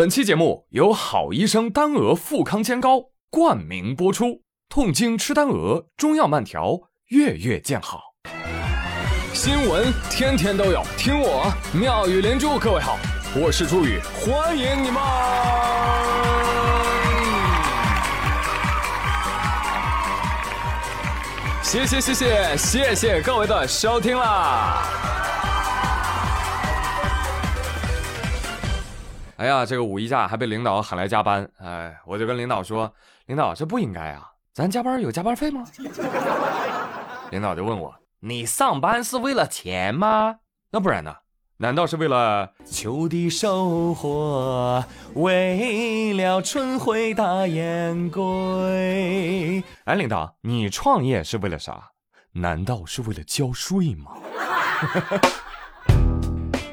本期节目由好医生丹鹅富康煎膏冠名播出，痛经吃丹鹅，中药慢调，月月见好。新闻天天都有，听我妙语连珠。各位好，我是朱宇，欢迎你们！谢谢谢谢谢谢各位的收听啦！哎呀，这个五一假还被领导喊来加班，哎，我就跟领导说，领导这不应该啊，咱加班有加班费吗？领导就问我，你上班是为了钱吗？那不然呢？难道是为了秋的收获，为了春回大雁归？哎，领导，你创业是为了啥？难道是为了交税吗？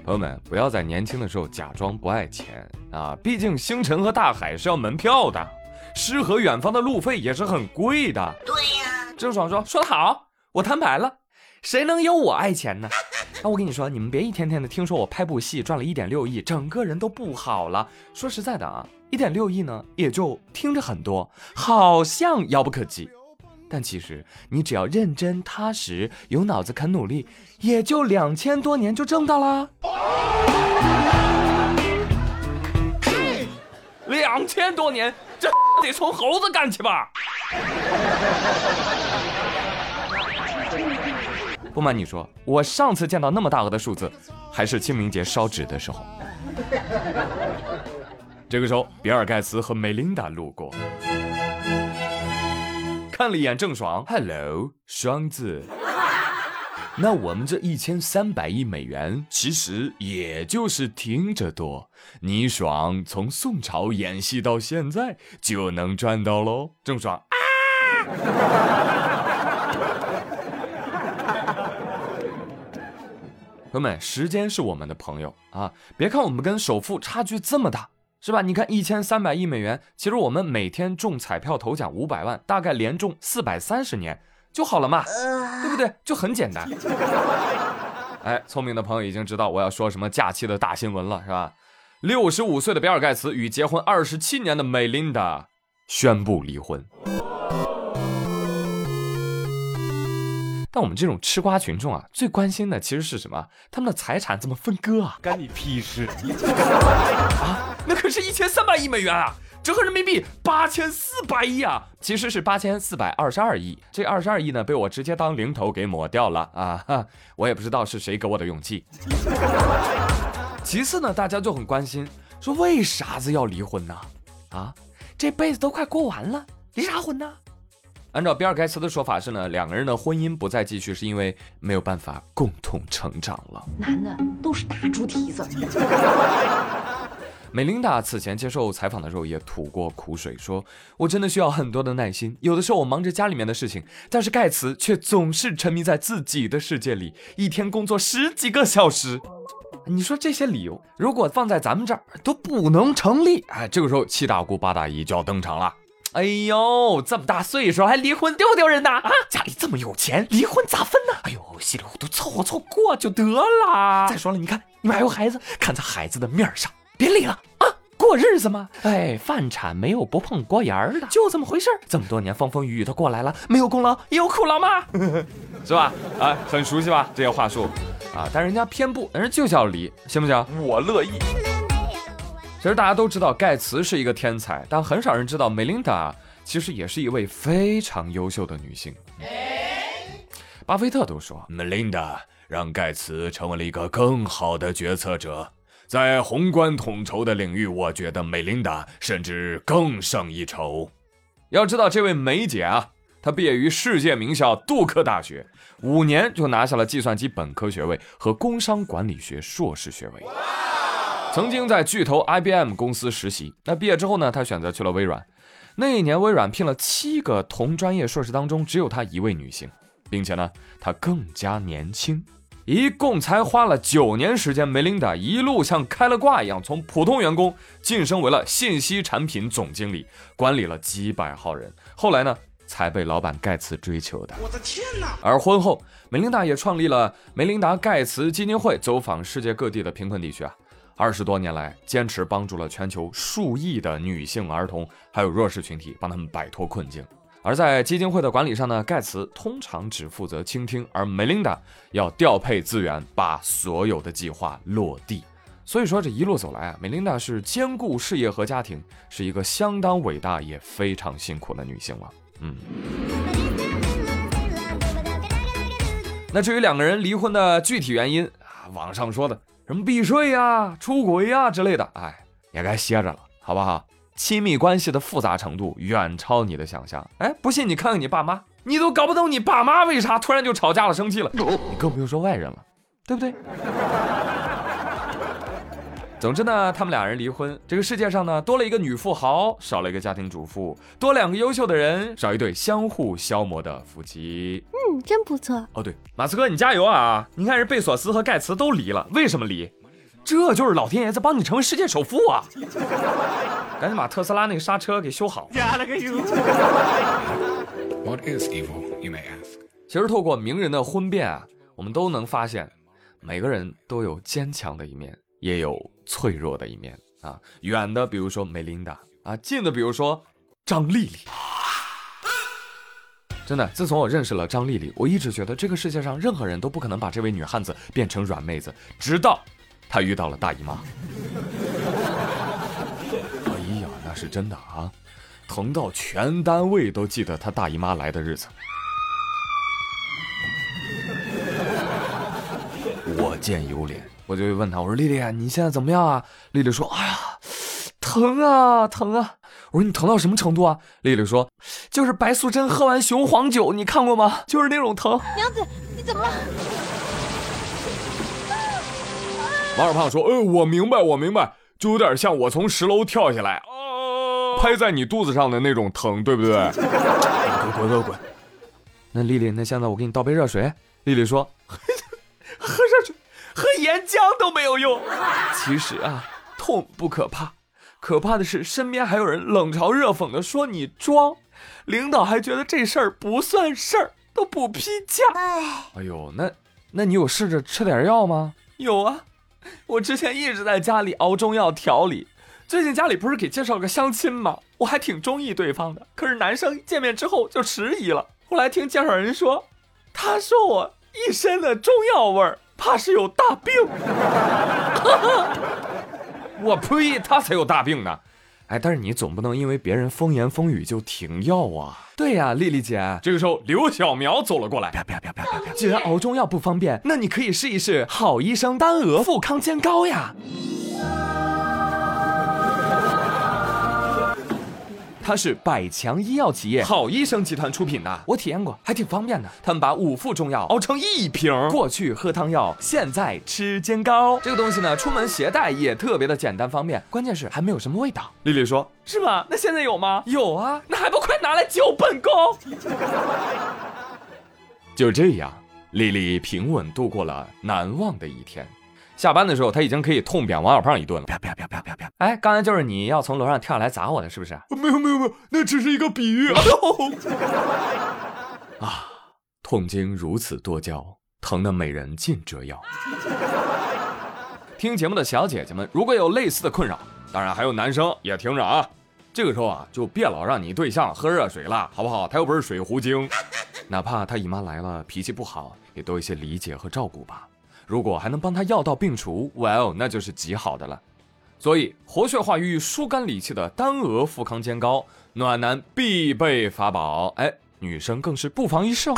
朋友们，不要在年轻的时候假装不爱钱啊！毕竟星辰和大海是要门票的，诗和远方的路费也是很贵的。对呀，郑爽说说得好，我摊牌了，谁能有我爱钱呢？那 我跟你说，你们别一天天的听说我拍部戏赚了一点六亿，整个人都不好了。说实在的啊，一点六亿呢，也就听着很多，好像遥不可及。但其实你只要认真踏实，有脑子肯努力，也就两千多年就挣到了。两千多年，这 得从猴子干起吧？不瞒你说，我上次见到那么大额的数字，还是清明节烧纸的时候。这个时候，比尔盖茨和梅琳达路过。看了一眼郑爽，Hello，双子。那我们这一千三百亿美元，其实也就是听着多。你爽，从宋朝演戏到现在就能赚到喽。郑爽啊！朋友们，时间是我们的朋友啊！别看我们跟首富差距这么大。是吧？你看一千三百亿美元，其实我们每天中彩票头奖五百万，大概连中四百三十年就好了嘛，对不对？就很简单。哎，聪明的朋友已经知道我要说什么假期的大新闻了，是吧？六十五岁的比尔盖茨与结婚二十七年的美琳达宣布离婚。但我们这种吃瓜群众啊，最关心的其实是什么？他们的财产怎么分割啊？干你屁事 啊！那可是一千三百亿美元啊，折合人民币八千四百亿啊，其实是八千四百二十二亿。这二十二亿呢，被我直接当零头给抹掉了啊！我也不知道是谁给我的勇气。其次呢，大家就很关心，说为啥子要离婚呢？啊，这辈子都快过完了，离啥婚呢？按照比尔盖茨的说法是呢，两个人的婚姻不再继续，是因为没有办法共同成长了。男的都是大猪蹄子。美琳达此前接受采访的时候也吐过苦水，说：“我真的需要很多的耐心，有的时候我忙着家里面的事情，但是盖茨却总是沉迷在自己的世界里，一天工作十几个小时。你说这些理由，如果放在咱们这儿都不能成立。哎，这个时候七大姑八大姨就要登场了。”哎呦，这么大岁数还离婚，丢不丢人呐？啊，家里这么有钱，离婚咋分呢？哎呦，稀里糊涂凑合凑合过就得了。再说了，你看你们还有孩子，看在孩子的面上，别离了啊，过日子嘛。哎，饭铲没有不碰锅沿儿的，就这么回事儿这么多年风风雨雨都过来了，没有功劳也有苦劳嘛，是吧？啊，很熟悉吧这些话术啊？但人家偏不，人家就是要离，行不行？我乐意。其实大家都知道盖茨是一个天才，但很少人知道梅琳达其实也是一位非常优秀的女性。巴菲特都说，梅琳达让盖茨成为了一个更好的决策者。在宏观统筹的领域，我觉得梅琳达甚至更胜一筹。要知道，这位梅姐啊，她毕业于世界名校杜克大学，五年就拿下了计算机本科学位和工商管理学硕士学位。曾经在巨头 IBM 公司实习，那毕业之后呢，她选择去了微软。那一年，微软聘了七个同专业硕士当中，只有她一位女性，并且呢，她更加年轻。一共才花了九年时间，梅琳达一路像开了挂一样，从普通员工晋升为了信息产品总经理，管理了几百号人。后来呢，才被老板盖茨追求的。我的天哪！而婚后，梅琳达也创立了梅琳达盖茨基金会，走访世界各地的贫困地区啊。二十多年来，坚持帮助了全球数亿的女性、儿童还有弱势群体，帮他们摆脱困境。而在基金会的管理上呢，盖茨通常只负责倾听，而梅琳达要调配资源，把所有的计划落地。所以说，这一路走来啊，梅琳达是兼顾事业和家庭，是一个相当伟大也非常辛苦的女性了。嗯。那至于两个人离婚的具体原因啊，网上说的什么避税呀、出轨呀之类的，哎，也该歇着了，好不好？亲密关系的复杂程度远超你的想象。哎，不信你看看你爸妈，你都搞不懂你爸妈为啥突然就吵架了、生气了，你更不用说外人了，对不对？总之呢，他们俩人离婚，这个世界上呢多了一个女富豪，少了一个家庭主妇，多两个优秀的人，少一对相互消磨的夫妻。嗯，真不错。哦，对，马斯克，你加油啊！你看，人贝索斯和盖茨都离了，为什么离？这就是老天爷在帮你成为世界首富啊！赶紧把特斯拉那个刹车给修好。加了个油。What is evil? You may ask. 其实透过名人的婚变啊，我们都能发现，每个人都有坚强的一面，也有。脆弱的一面啊，远的比如说梅琳达啊，近的比如说张丽丽。真的，自从我认识了张丽丽，我一直觉得这个世界上任何人都不可能把这位女汉子变成软妹子，直到她遇到了大姨妈。哎呀，那是真的啊，疼到全单位都记得她大姨妈来的日子。我见犹怜。我就问他，我说丽丽，你现在怎么样啊？丽丽说，哎呀，疼啊，疼啊！我说你疼到什么程度啊？丽丽说，就是白素贞喝完雄黄酒，你看过吗？就是那种疼。娘子，你怎么了？马二胖说，呃，我明白，我明白，就有点像我从十楼跳下来，拍在你肚子上的那种疼，对不对？滚滚滚滚！那丽丽，那现在我给你倒杯热水。丽丽说，喝热水。喝岩浆都没有用。其实啊，痛不可怕，可怕的是身边还有人冷嘲热讽的说你装，领导还觉得这事儿不算事儿，都不批假。哎呦，那那你有试着吃点药吗？有啊，我之前一直在家里熬中药调理。最近家里不是给介绍个相亲吗？我还挺中意对方的，可是男生见面之后就迟疑了。后来听介绍人说，他说我一身的中药味儿。怕是有大病，我呸！他才有大病呢。哎，但是你总不能因为别人风言风语就停药啊。对呀，丽丽姐。这个时候，刘小苗走了过来。既然熬中药不方便，那你可以试一试好医生丹鹅复康煎膏呀。它是百强医药企业好医生集团出品的，我体验过，还挺方便的。他们把五副中药熬成一瓶，过去喝汤药，现在吃煎糕。这个东西呢，出门携带也特别的简单方便，关键是还没有什么味道。丽丽说：“是吗？那现在有吗？有啊，那还不快拿来救本宫？” 就这样，丽丽平稳度过了难忘的一天。下班的时候，他已经可以痛扁王小胖一顿了。啪啪啪啪啪啪！哎，刚才就是你要从楼上跳下来砸我的，是不是？没有没有没有，那只是一个比喻。啊，痛经如此多娇，疼的美人尽折腰。听节目的小姐姐们，如果有类似的困扰，当然还有男生也听着啊。这个时候啊，就别老让你对象喝热水了，好不好？他又不是水壶精，哪怕他姨妈来了，脾气不好，也多一些理解和照顾吧。如果还能帮他药到病除，Well，那就是极好的了。所以活血化瘀、疏肝理气的丹额富康煎膏，暖男必备法宝。哎，女生更是不妨一试哦。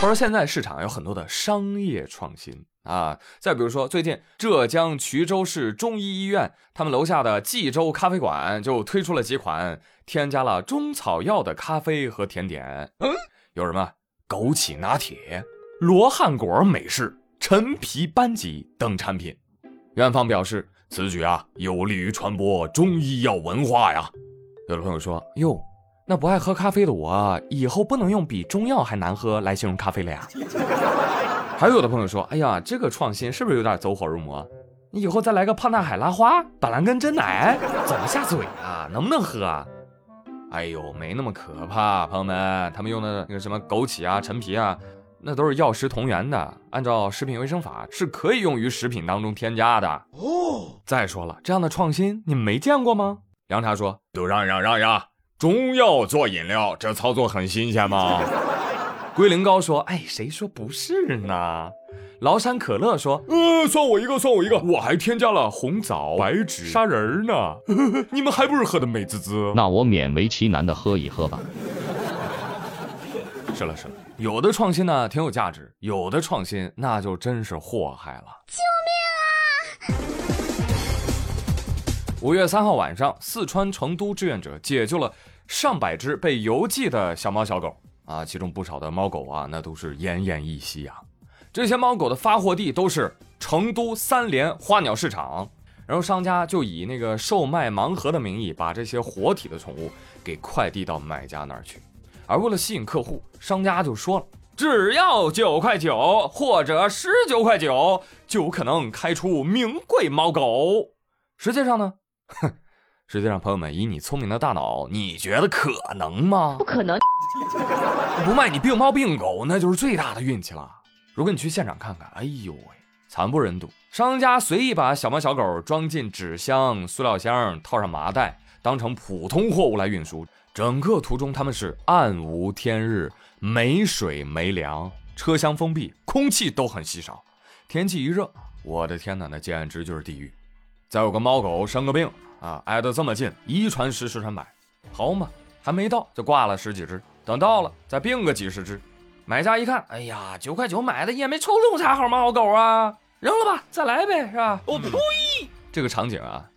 话说现在市场有很多的商业创新啊，再比如说最近浙江衢州市中医医院，他们楼下的冀州咖啡馆就推出了几款添加了中草药的咖啡和甜点。嗯。有什么枸杞拿铁、罗汉果美式、陈皮班戟等产品？院方表示，此举啊有利于传播中医药文化呀。有的朋友说：“哟，那不爱喝咖啡的我，以后不能用比中药还难喝来形容咖啡了呀？”还有的朋友说：“哎呀，这个创新是不是有点走火入魔？你以后再来个胖大海拉花、板蓝根真奶，怎么下嘴啊？能不能喝啊？”哎呦，没那么可怕，朋友们，他们用的那个什么枸杞啊、陈皮啊，那都是药食同源的，按照食品卫生法是可以用于食品当中添加的。哦，再说了，这样的创新你们没见过吗？凉茶说：“都让让让让，中药做饮料，这操作很新鲜吗？”龟苓膏说：“哎，谁说不是呢？”崂山可乐说：“呃，算我一个，算我一个，我还添加了红枣、白芷、砂仁呢呵呵。你们还不是喝的美滋滋？那我勉为其难的喝一喝吧。”是了是了，有的创新呢挺有价值，有的创新那就真是祸害了。救命啊！五月三号晚上，四川成都志愿者解救了上百只被邮寄的小猫小狗啊，其中不少的猫狗啊，那都是奄奄一息啊。这些猫狗的发货地都是成都三联花鸟市场，然后商家就以那个售卖盲盒的名义，把这些活体的宠物给快递到买家那儿去。而为了吸引客户，商家就说了，只要九块九或者十九块九，就有可能开出名贵猫狗。实际上呢，哼，实际上朋友们，以你聪明的大脑，你觉得可能吗？不可能，不卖你病猫病狗，那就是最大的运气了。如果你去现场看看，哎呦喂，惨不忍睹。商家随意把小猫小狗装进纸箱、塑料箱，套上麻袋，当成普通货物来运输。整个途中，他们是暗无天日，没水没粮，车厢封闭，空气都很稀少。天气一热，我的天哪，那简直就是地狱。再有个猫狗生个病啊，挨得这么近，一传十，十传百，好嘛，还没到就挂了十几只，等到了再病个几十只。买家一看，哎呀，九块九买的也没抽中啥好猫狗啊，扔了吧，再来呗，是吧？我呸！这个场景啊。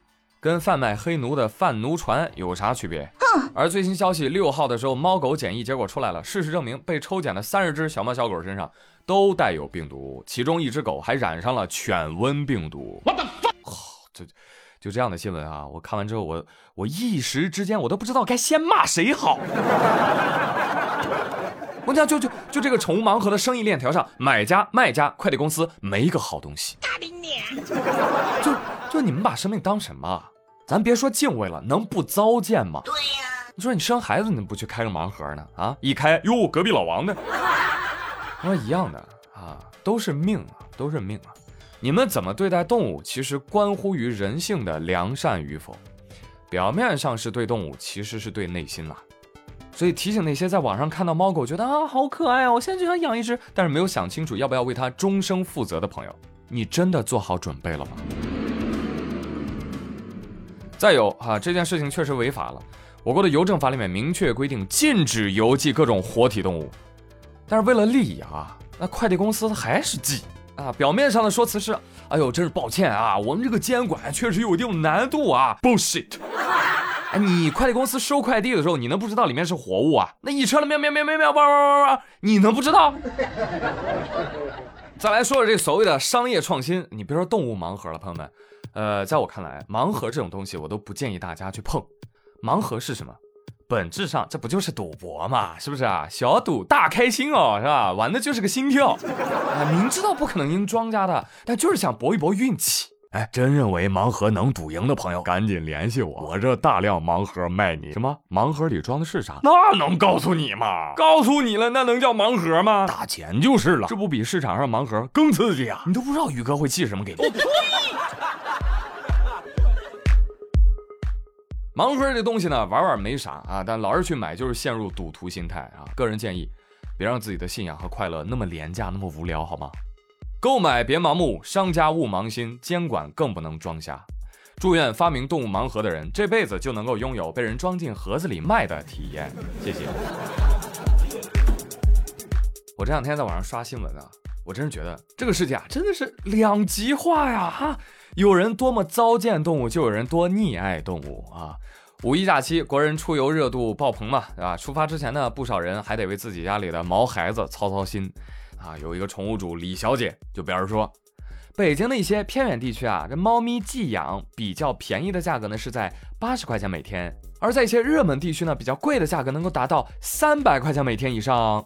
跟贩卖黑奴的贩奴船有啥区别？而最新消息，六号的时候，猫狗检疫结果出来了。事实证明，被抽检的三十只小猫小狗身上都带有病毒，其中一只狗还染上了犬瘟病毒。我的妈！就就这样的新闻啊！我看完之后，我我一时之间我都不知道该先骂谁好。我讲，就就就这个宠物盲盒的生意链条上，买家、卖家、快递公司没一个好东西。大饼脸！就就你们把生命当什么？咱别说敬畏了，能不糟践吗？对呀。你说你生孩子，你怎么不去开个盲盒呢？啊，一开哟，隔壁老王的。我说一样的啊，都是命啊，都是命啊。你们怎么对待动物，其实关乎于人性的良善与否。表面上是对动物，其实是对内心啦。所以提醒那些在网上看到猫狗觉得啊好可爱哦，我现在就想养一只，但是没有想清楚要不要为它终生负责的朋友，你真的做好准备了吗？再有哈，这件事情确实违法了。我国的邮政法里面明确规定禁止邮寄各种活体动物，但是为了利益啊，那快递公司还是寄啊。表面上的说辞是，哎呦，真是抱歉啊，我们这个监管确实有一定难度啊。Bullshit！哎，你快递公司收快递的时候，你能不知道里面是活物啊？那一车的喵喵喵喵喵汪汪汪汪，你能不知道？再来说说这所谓的商业创新，你别说动物盲盒了，朋友们。呃，在我看来，盲盒这种东西我都不建议大家去碰。盲盒是什么？本质上这不就是赌博嘛，是不是啊？小赌大开心哦，是吧？玩的就是个心跳。啊，明知道不可能赢庄家的，但就是想搏一搏运气。哎，真认为盲盒能赌赢的朋友，赶紧联系我，我这大量盲盒卖你。什么？盲盒里装的是啥？那能告诉你吗？告诉你了，那能叫盲盒吗？打钱就是了。这不比市场上盲盒更刺激啊？你都不知道宇哥会寄什么给你。盲盒这东西呢，玩玩没啥啊，但老是去买就是陷入赌徒心态啊。个人建议，别让自己的信仰和快乐那么廉价，那么无聊，好吗？购买别盲目，商家勿盲心，监管更不能装瞎。祝愿发明动物盲盒的人这辈子就能够拥有被人装进盒子里卖的体验。谢谢。我这两天在网上刷新闻啊，我真是觉得这个世界啊，真的是两极化呀！哈，有人多么糟践动物，就有人多溺爱动物啊。五一假期，国人出游热度爆棚嘛，对吧？出发之前呢，不少人还得为自己家里的毛孩子操操心，啊，有一个宠物主李小姐就表示说，北京的一些偏远地区啊，这猫咪寄养比较便宜的价格呢是在八十块钱每天，而在一些热门地区呢，比较贵的价格能够达到三百块钱每天以上。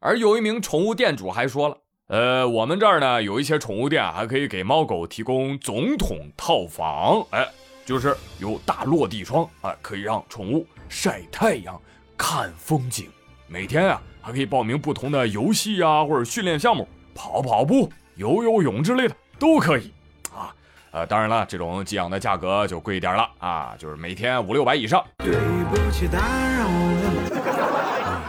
而有一名宠物店主还说了，呃，我们这儿呢有一些宠物店还可以给猫狗提供总统套房，哎。就是有大落地窗啊，可以让宠物晒太阳、看风景。每天啊，还可以报名不同的游戏啊，或者训练项目，跑跑步、游游泳之类的都可以啊。呃，当然了，这种寄养的价格就贵一点了啊，就是每天五六百以上。对不起，打扰了。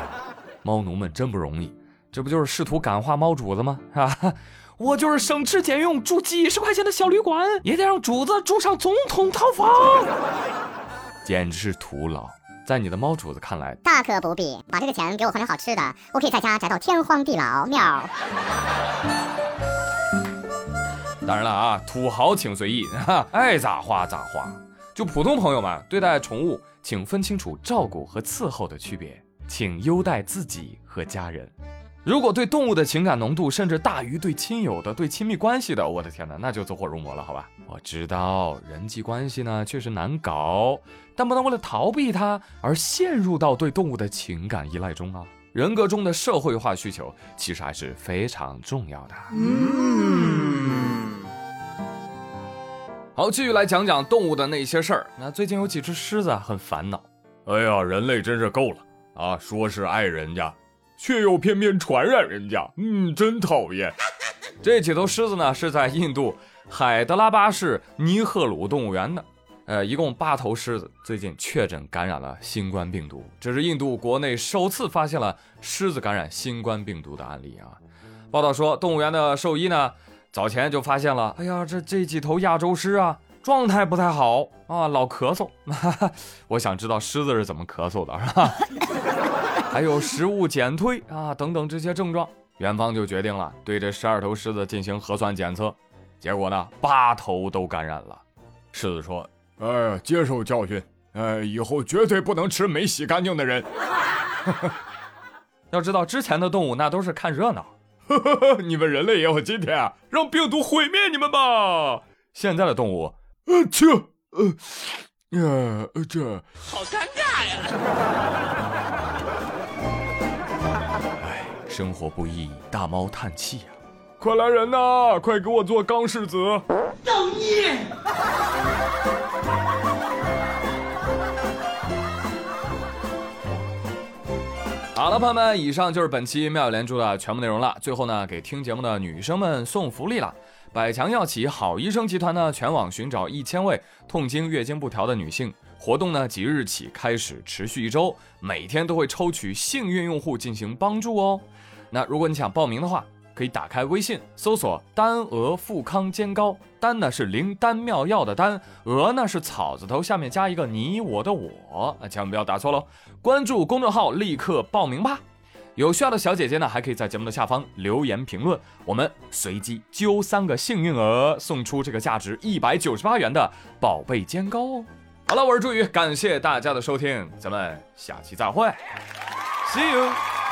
猫奴们真不容易，这不就是试图感化猫主子吗？啊，我就是省吃俭用住几十块钱的小旅馆，也得让主子住上总统套房，简直是徒劳。在你的猫主子看来，大可不必，把这个钱给我换成好吃的，我可以在家宅到天荒地老。喵。当然了啊，土豪请随意，哈，爱咋花咋花。就普通朋友们对待宠物，请分清楚照顾和伺候的区别，请优待自己和家人。如果对动物的情感浓度甚至大于对亲友的、对亲密关系的，我的天哪，那就走火入魔了，好吧？我知道人际关系呢确实难搞，但不能为了逃避它而陷入到对动物的情感依赖中啊。人格中的社会化需求其实还是非常重要的。嗯好，继续来讲讲动物的那些事儿。那最近有几只狮子啊很烦恼，哎呀，人类真是够了啊！说是爱人家，却又偏偏传染人家，嗯，真讨厌。这几头狮子呢是在印度海德拉巴市尼赫鲁动物园的，呃，一共八头狮子最近确诊感染了新冠病毒，这是印度国内首次发现了狮子感染新冠病毒的案例啊。报道说，动物园的兽医呢。早前就发现了，哎呀，这这几头亚洲狮啊，状态不太好啊，老咳嗽。我想知道狮子是怎么咳嗽的，是吧？还有食物减退啊，等等这些症状，元芳就决定了对这十二头狮子进行核酸检测，结果呢，八头都感染了。狮子说：“哎，接受教训，呃，以后绝对不能吃没洗干净的人。要知道，之前的动物那都是看热闹。”你们人类也有今天啊！让病毒毁灭你们吧！现在的动物，呃，切，呃，呀，这好尴尬呀！哎，生活不易，大猫叹气呀！快来人呐！快给我做钢柿子！造孽！好了，朋友们，以上就是本期妙语连珠的全部内容了。最后呢，给听节目的女生们送福利了。百强药企好医生集团呢，全网寻找一千位痛经、月经不调的女性，活动呢即日起开始，持续一周，每天都会抽取幸运用户进行帮助哦。那如果你想报名的话，可以打开微信搜索“丹鹅富康煎膏”，丹呢是灵丹妙药的丹，鹅呢是草字头下面加一个你我的我，啊，千万不要打错喽！关注公众号，立刻报名吧！有需要的小姐姐呢，还可以在节目的下方留言评论，我们随机揪三个幸运鹅，送出这个价值一百九十八元的宝贝煎膏哦。好了，我是朱宇，感谢大家的收听，咱们下期再会，See you。